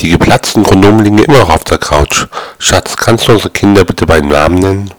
Die geplatzten Kondome liegen immer noch auf der Couch. Schatz, kannst du unsere Kinder bitte beim Namen nennen?